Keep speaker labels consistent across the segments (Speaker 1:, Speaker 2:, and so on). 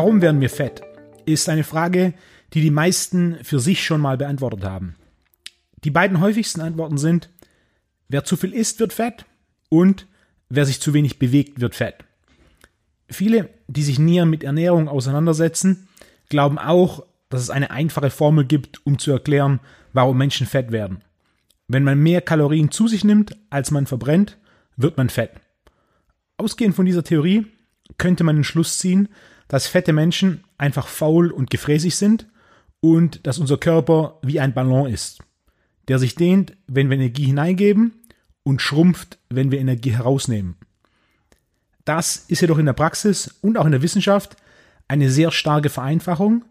Speaker 1: Warum werden wir fett? Ist eine Frage, die die meisten für sich schon mal beantwortet haben. Die beiden häufigsten Antworten sind, wer zu viel isst, wird fett und wer sich zu wenig bewegt, wird fett. Viele, die sich näher mit Ernährung auseinandersetzen, glauben auch, dass es eine einfache Formel gibt, um zu erklären, warum Menschen fett werden. Wenn man mehr Kalorien zu sich nimmt, als man verbrennt, wird man fett. Ausgehend von dieser Theorie könnte man den Schluss ziehen, dass fette Menschen einfach faul und gefräßig sind und dass unser Körper wie ein Ballon ist, der sich dehnt, wenn wir Energie hineingeben und schrumpft, wenn wir Energie herausnehmen. Das ist jedoch in der Praxis und auch in der Wissenschaft eine sehr starke Vereinfachung,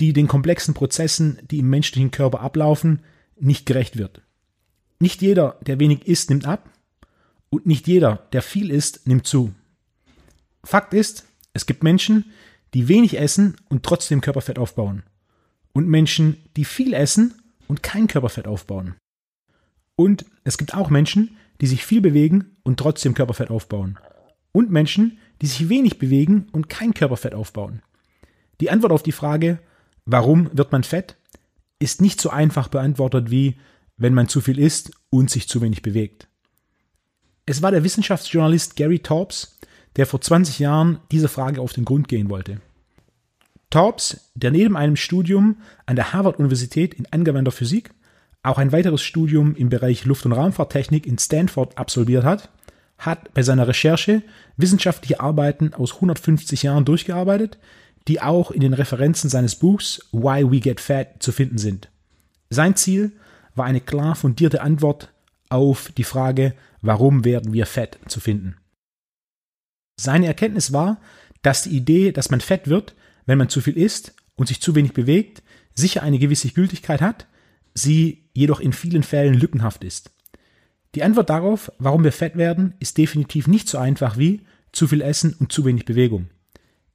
Speaker 1: die den komplexen Prozessen, die im menschlichen Körper ablaufen, nicht gerecht wird. Nicht jeder, der wenig isst, nimmt ab und nicht jeder, der viel isst, nimmt zu. Fakt ist, es gibt Menschen, die wenig essen und trotzdem Körperfett aufbauen. Und Menschen, die viel essen und kein Körperfett aufbauen. Und es gibt auch Menschen, die sich viel bewegen und trotzdem Körperfett aufbauen. Und Menschen, die sich wenig bewegen und kein Körperfett aufbauen. Die Antwort auf die Frage, warum wird man fett, ist nicht so einfach beantwortet wie, wenn man zu viel isst und sich zu wenig bewegt. Es war der Wissenschaftsjournalist Gary Taubes, der vor 20 Jahren dieser Frage auf den Grund gehen wollte. Taubes, der neben einem Studium an der Harvard-Universität in angewandter Physik auch ein weiteres Studium im Bereich Luft- und Raumfahrttechnik in Stanford absolviert hat, hat bei seiner Recherche wissenschaftliche Arbeiten aus 150 Jahren durchgearbeitet, die auch in den Referenzen seines Buchs Why We Get Fat zu finden sind. Sein Ziel war eine klar fundierte Antwort auf die Frage, warum werden wir fett zu finden. Seine Erkenntnis war, dass die Idee, dass man fett wird, wenn man zu viel isst und sich zu wenig bewegt, sicher eine gewisse Gültigkeit hat, sie jedoch in vielen Fällen lückenhaft ist. Die Antwort darauf, warum wir fett werden, ist definitiv nicht so einfach wie zu viel Essen und zu wenig Bewegung.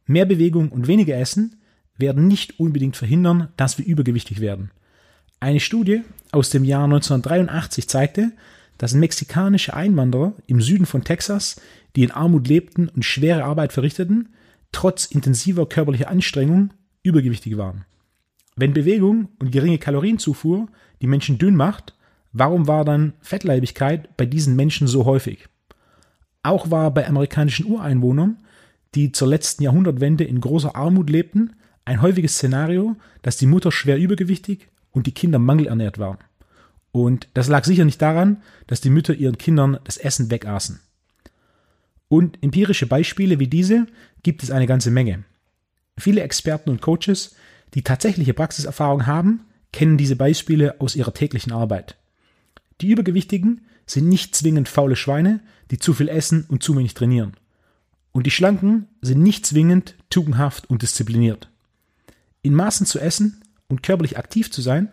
Speaker 1: Mehr Bewegung und weniger Essen werden nicht unbedingt verhindern, dass wir übergewichtig werden. Eine Studie aus dem Jahr 1983 zeigte, dass mexikanische Einwanderer im Süden von Texas, die in Armut lebten und schwere Arbeit verrichteten, trotz intensiver körperlicher Anstrengung übergewichtig waren. Wenn Bewegung und geringe Kalorienzufuhr die Menschen dünn macht, warum war dann Fettleibigkeit bei diesen Menschen so häufig? Auch war bei amerikanischen Ureinwohnern, die zur letzten Jahrhundertwende in großer Armut lebten, ein häufiges Szenario, dass die Mutter schwer übergewichtig und die Kinder mangelernährt waren. Und das lag sicher nicht daran, dass die Mütter ihren Kindern das Essen wegaßen. Und empirische Beispiele wie diese gibt es eine ganze Menge. Viele Experten und Coaches, die tatsächliche Praxiserfahrung haben, kennen diese Beispiele aus ihrer täglichen Arbeit. Die Übergewichtigen sind nicht zwingend faule Schweine, die zu viel essen und zu wenig trainieren. Und die Schlanken sind nicht zwingend tugendhaft und diszipliniert. In Maßen zu essen und körperlich aktiv zu sein,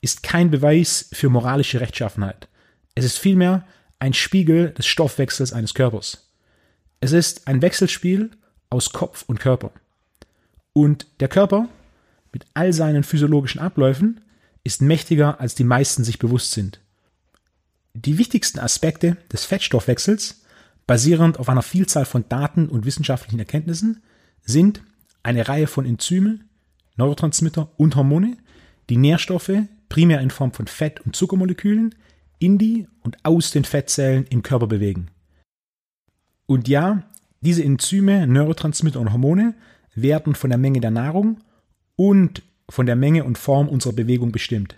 Speaker 1: ist kein Beweis für moralische Rechtschaffenheit. Es ist vielmehr ein Spiegel des Stoffwechsels eines Körpers. Es ist ein Wechselspiel aus Kopf und Körper. Und der Körper mit all seinen physiologischen Abläufen ist mächtiger, als die meisten sich bewusst sind. Die wichtigsten Aspekte des Fettstoffwechsels, basierend auf einer Vielzahl von Daten und wissenschaftlichen Erkenntnissen, sind eine Reihe von Enzymen, Neurotransmitter und Hormone, die Nährstoffe primär in Form von Fett- und Zuckermolekülen in die und aus den Fettzellen im Körper bewegen. Und ja, diese Enzyme, Neurotransmitter und Hormone werden von der Menge der Nahrung und von der Menge und Form unserer Bewegung bestimmt.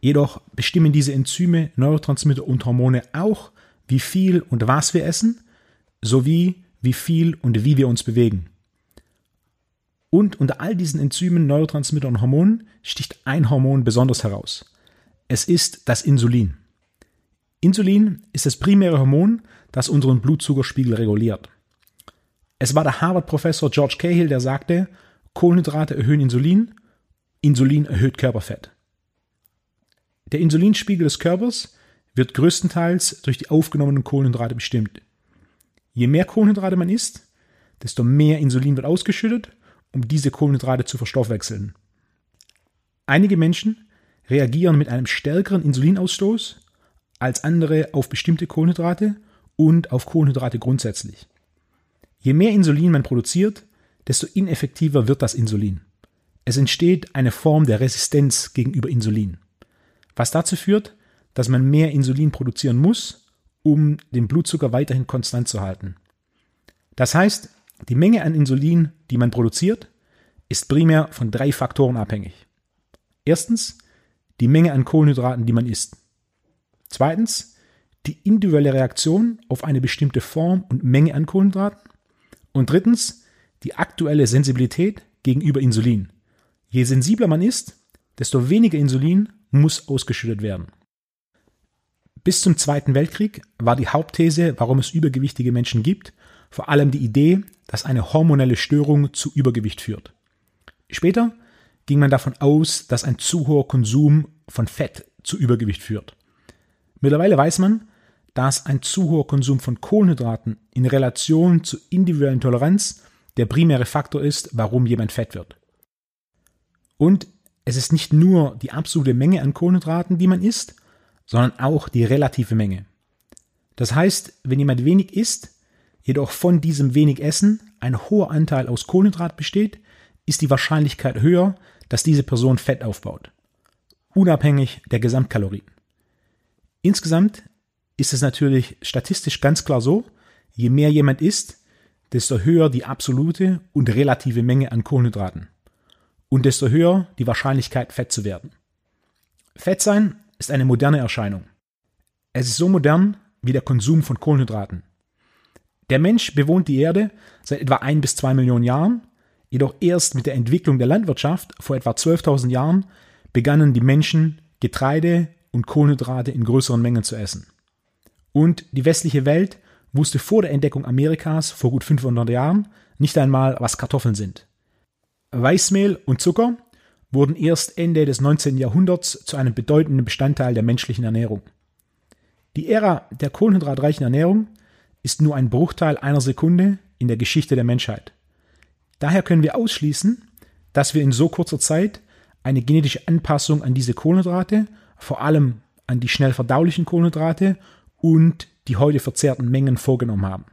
Speaker 1: Jedoch bestimmen diese Enzyme, Neurotransmitter und Hormone auch, wie viel und was wir essen, sowie wie viel und wie wir uns bewegen. Und unter all diesen Enzymen, Neurotransmitter und Hormonen sticht ein Hormon besonders heraus. Es ist das Insulin. Insulin ist das primäre Hormon, das unseren Blutzuckerspiegel reguliert. Es war der Harvard-Professor George Cahill, der sagte, Kohlenhydrate erhöhen Insulin, Insulin erhöht Körperfett. Der Insulinspiegel des Körpers wird größtenteils durch die aufgenommenen Kohlenhydrate bestimmt. Je mehr Kohlenhydrate man isst, desto mehr Insulin wird ausgeschüttet um diese Kohlenhydrate zu verstoffwechseln. Einige Menschen reagieren mit einem stärkeren Insulinausstoß als andere auf bestimmte Kohlenhydrate und auf Kohlenhydrate grundsätzlich. Je mehr Insulin man produziert, desto ineffektiver wird das Insulin. Es entsteht eine Form der Resistenz gegenüber Insulin, was dazu führt, dass man mehr Insulin produzieren muss, um den Blutzucker weiterhin konstant zu halten. Das heißt, die Menge an Insulin, die man produziert, ist primär von drei Faktoren abhängig. Erstens die Menge an Kohlenhydraten, die man isst. Zweitens die individuelle Reaktion auf eine bestimmte Form und Menge an Kohlenhydraten. Und drittens die aktuelle Sensibilität gegenüber Insulin. Je sensibler man ist, desto weniger Insulin muss ausgeschüttet werden. Bis zum Zweiten Weltkrieg war die Hauptthese, warum es übergewichtige Menschen gibt, vor allem die Idee, dass eine hormonelle Störung zu Übergewicht führt. Später ging man davon aus, dass ein zu hoher Konsum von Fett zu Übergewicht führt. Mittlerweile weiß man, dass ein zu hoher Konsum von Kohlenhydraten in Relation zur individuellen Toleranz der primäre Faktor ist, warum jemand fett wird. Und es ist nicht nur die absolute Menge an Kohlenhydraten, die man isst, sondern auch die relative Menge. Das heißt, wenn jemand wenig isst, jedoch von diesem wenig Essen ein hoher Anteil aus Kohlenhydrat besteht, ist die Wahrscheinlichkeit höher, dass diese Person Fett aufbaut. Unabhängig der Gesamtkalorien. Insgesamt ist es natürlich statistisch ganz klar so, je mehr jemand isst, desto höher die absolute und relative Menge an Kohlenhydraten. Und desto höher die Wahrscheinlichkeit, fett zu werden. Fett sein ist eine moderne Erscheinung. Es ist so modern wie der Konsum von Kohlenhydraten. Der Mensch bewohnt die Erde seit etwa ein bis zwei Millionen Jahren, jedoch erst mit der Entwicklung der Landwirtschaft vor etwa 12.000 Jahren begannen die Menschen Getreide und Kohlenhydrate in größeren Mengen zu essen. Und die westliche Welt wusste vor der Entdeckung Amerikas vor gut 500 Jahren nicht einmal, was Kartoffeln sind. Weißmehl und Zucker wurden erst Ende des 19. Jahrhunderts zu einem bedeutenden Bestandteil der menschlichen Ernährung. Die Ära der kohlenhydratreichen Ernährung ist nur ein Bruchteil einer Sekunde in der Geschichte der Menschheit. Daher können wir ausschließen, dass wir in so kurzer Zeit eine genetische Anpassung an diese Kohlenhydrate, vor allem an die schnell verdaulichen Kohlenhydrate und die heute verzehrten Mengen vorgenommen haben.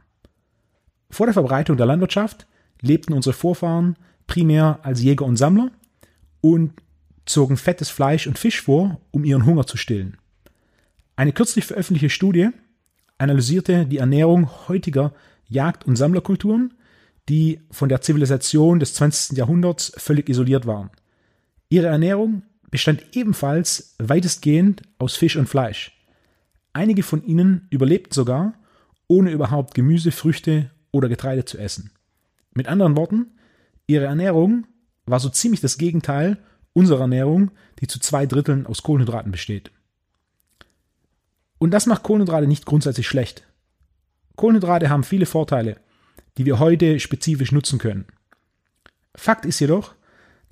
Speaker 1: Vor der Verbreitung der Landwirtschaft lebten unsere Vorfahren primär als Jäger und Sammler und zogen fettes Fleisch und Fisch vor, um ihren Hunger zu stillen. Eine kürzlich veröffentlichte Studie analysierte die Ernährung heutiger Jagd- und Sammlerkulturen, die von der Zivilisation des 20. Jahrhunderts völlig isoliert waren. Ihre Ernährung bestand ebenfalls weitestgehend aus Fisch und Fleisch. Einige von ihnen überlebten sogar, ohne überhaupt Gemüse, Früchte oder Getreide zu essen. Mit anderen Worten, ihre Ernährung war so ziemlich das Gegenteil unserer Ernährung, die zu zwei Dritteln aus Kohlenhydraten besteht. Und das macht Kohlenhydrate nicht grundsätzlich schlecht. Kohlenhydrate haben viele Vorteile, die wir heute spezifisch nutzen können. Fakt ist jedoch,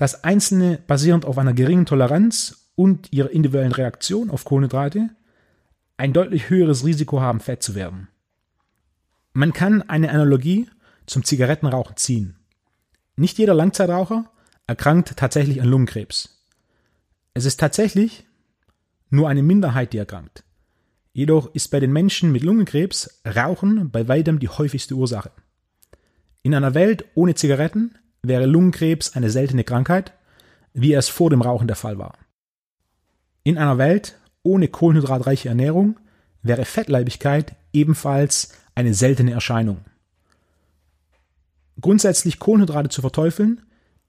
Speaker 1: dass Einzelne basierend auf einer geringen Toleranz und ihrer individuellen Reaktion auf Kohlenhydrate ein deutlich höheres Risiko haben, fett zu werden. Man kann eine Analogie zum Zigarettenrauchen ziehen. Nicht jeder Langzeitraucher erkrankt tatsächlich an Lungenkrebs. Es ist tatsächlich nur eine Minderheit, die erkrankt. Jedoch ist bei den Menschen mit Lungenkrebs Rauchen bei weitem die häufigste Ursache. In einer Welt ohne Zigaretten wäre Lungenkrebs eine seltene Krankheit, wie es vor dem Rauchen der Fall war. In einer Welt ohne kohlenhydratreiche Ernährung wäre Fettleibigkeit ebenfalls eine seltene Erscheinung. Grundsätzlich Kohlenhydrate zu verteufeln,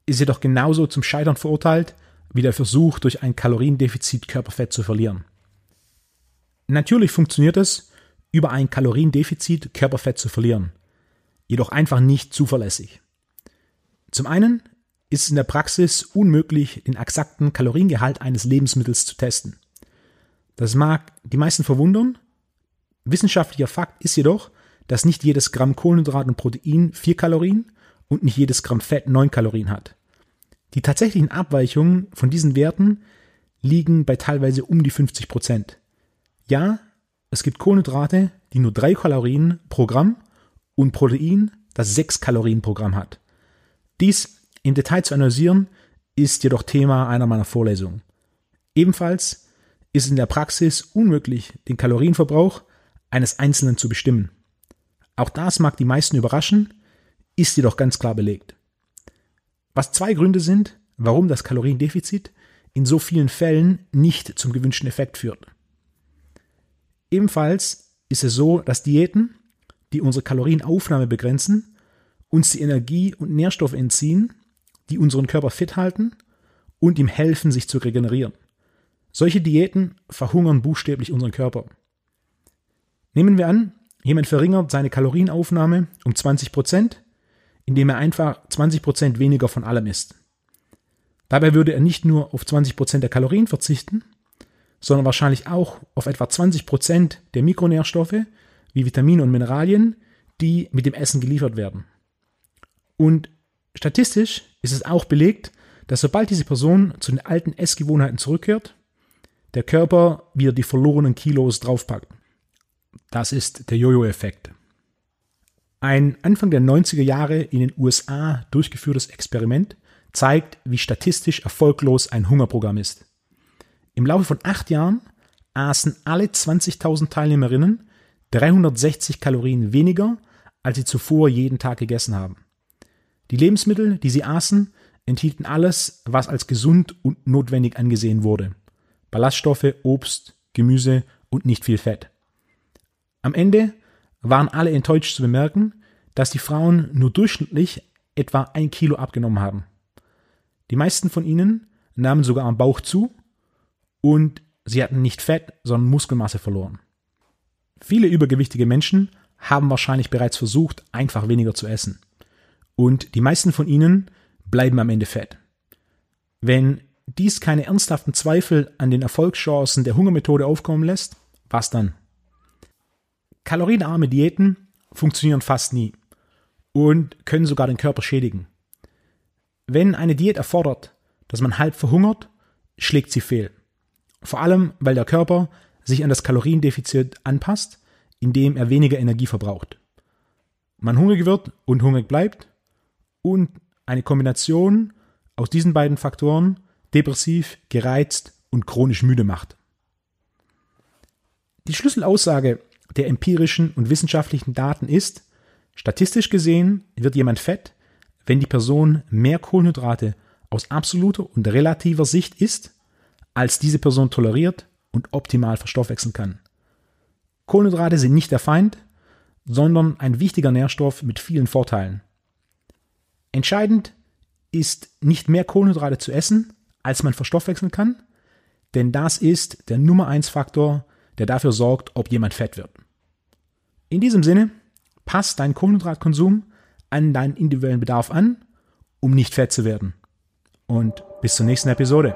Speaker 1: ist jedoch genauso zum Scheitern verurteilt wie der Versuch, durch ein Kaloriendefizit Körperfett zu verlieren. Natürlich funktioniert es, über ein Kaloriendefizit Körperfett zu verlieren, jedoch einfach nicht zuverlässig. Zum einen ist es in der Praxis unmöglich, den exakten Kaloriengehalt eines Lebensmittels zu testen. Das mag die meisten verwundern. Wissenschaftlicher Fakt ist jedoch, dass nicht jedes Gramm Kohlenhydrat und Protein 4 Kalorien und nicht jedes Gramm Fett 9 Kalorien hat. Die tatsächlichen Abweichungen von diesen Werten liegen bei teilweise um die 50 Prozent. Ja, es gibt Kohlenhydrate, die nur 3 Kalorien pro Gramm und Protein, das 6 Kalorien pro Gramm hat. Dies im Detail zu analysieren, ist jedoch Thema einer meiner Vorlesungen. Ebenfalls ist es in der Praxis unmöglich, den Kalorienverbrauch eines Einzelnen zu bestimmen. Auch das mag die meisten überraschen, ist jedoch ganz klar belegt. Was zwei Gründe sind, warum das Kaloriendefizit in so vielen Fällen nicht zum gewünschten Effekt führt. Ebenfalls ist es so, dass Diäten, die unsere Kalorienaufnahme begrenzen, uns die Energie und Nährstoffe entziehen, die unseren Körper fit halten und ihm helfen, sich zu regenerieren. Solche Diäten verhungern buchstäblich unseren Körper. Nehmen wir an, jemand verringert seine Kalorienaufnahme um 20 Prozent, indem er einfach 20 Prozent weniger von allem isst. Dabei würde er nicht nur auf 20 Prozent der Kalorien verzichten, sondern wahrscheinlich auch auf etwa 20 Prozent der Mikronährstoffe wie Vitamine und Mineralien, die mit dem Essen geliefert werden. Und statistisch ist es auch belegt, dass sobald diese Person zu den alten Essgewohnheiten zurückkehrt, der Körper wieder die verlorenen Kilos draufpackt. Das ist der Jojo-Effekt. Ein Anfang der 90er Jahre in den USA durchgeführtes Experiment zeigt, wie statistisch erfolglos ein Hungerprogramm ist. Im Laufe von acht Jahren aßen alle 20.000 Teilnehmerinnen 360 Kalorien weniger, als sie zuvor jeden Tag gegessen haben. Die Lebensmittel, die sie aßen, enthielten alles, was als gesund und notwendig angesehen wurde. Ballaststoffe, Obst, Gemüse und nicht viel Fett. Am Ende waren alle enttäuscht zu bemerken, dass die Frauen nur durchschnittlich etwa ein Kilo abgenommen haben. Die meisten von ihnen nahmen sogar am Bauch zu und sie hatten nicht Fett, sondern Muskelmasse verloren. Viele übergewichtige Menschen haben wahrscheinlich bereits versucht, einfach weniger zu essen. Und die meisten von ihnen bleiben am Ende fett. Wenn dies keine ernsthaften Zweifel an den Erfolgschancen der Hungermethode aufkommen lässt, was dann? Kalorienarme Diäten funktionieren fast nie und können sogar den Körper schädigen. Wenn eine Diät erfordert, dass man halb verhungert, schlägt sie fehl. Vor allem, weil der Körper sich an das Kaloriendefizit anpasst, indem er weniger Energie verbraucht. Man hungrig wird und hungrig bleibt und eine Kombination aus diesen beiden Faktoren depressiv, gereizt und chronisch müde macht. Die Schlüsselaussage der empirischen und wissenschaftlichen Daten ist, statistisch gesehen wird jemand fett, wenn die Person mehr Kohlenhydrate aus absoluter und relativer Sicht isst, als diese Person toleriert und optimal verstoffwechseln kann. Kohlenhydrate sind nicht der Feind, sondern ein wichtiger Nährstoff mit vielen Vorteilen. Entscheidend ist nicht mehr Kohlenhydrate zu essen, als man verstoffwechseln kann, denn das ist der Nummer 1 Faktor, der dafür sorgt, ob jemand fett wird. In diesem Sinne, passt deinen Kohlenhydratkonsum an deinen individuellen Bedarf an, um nicht fett zu werden. Und bis zur nächsten Episode.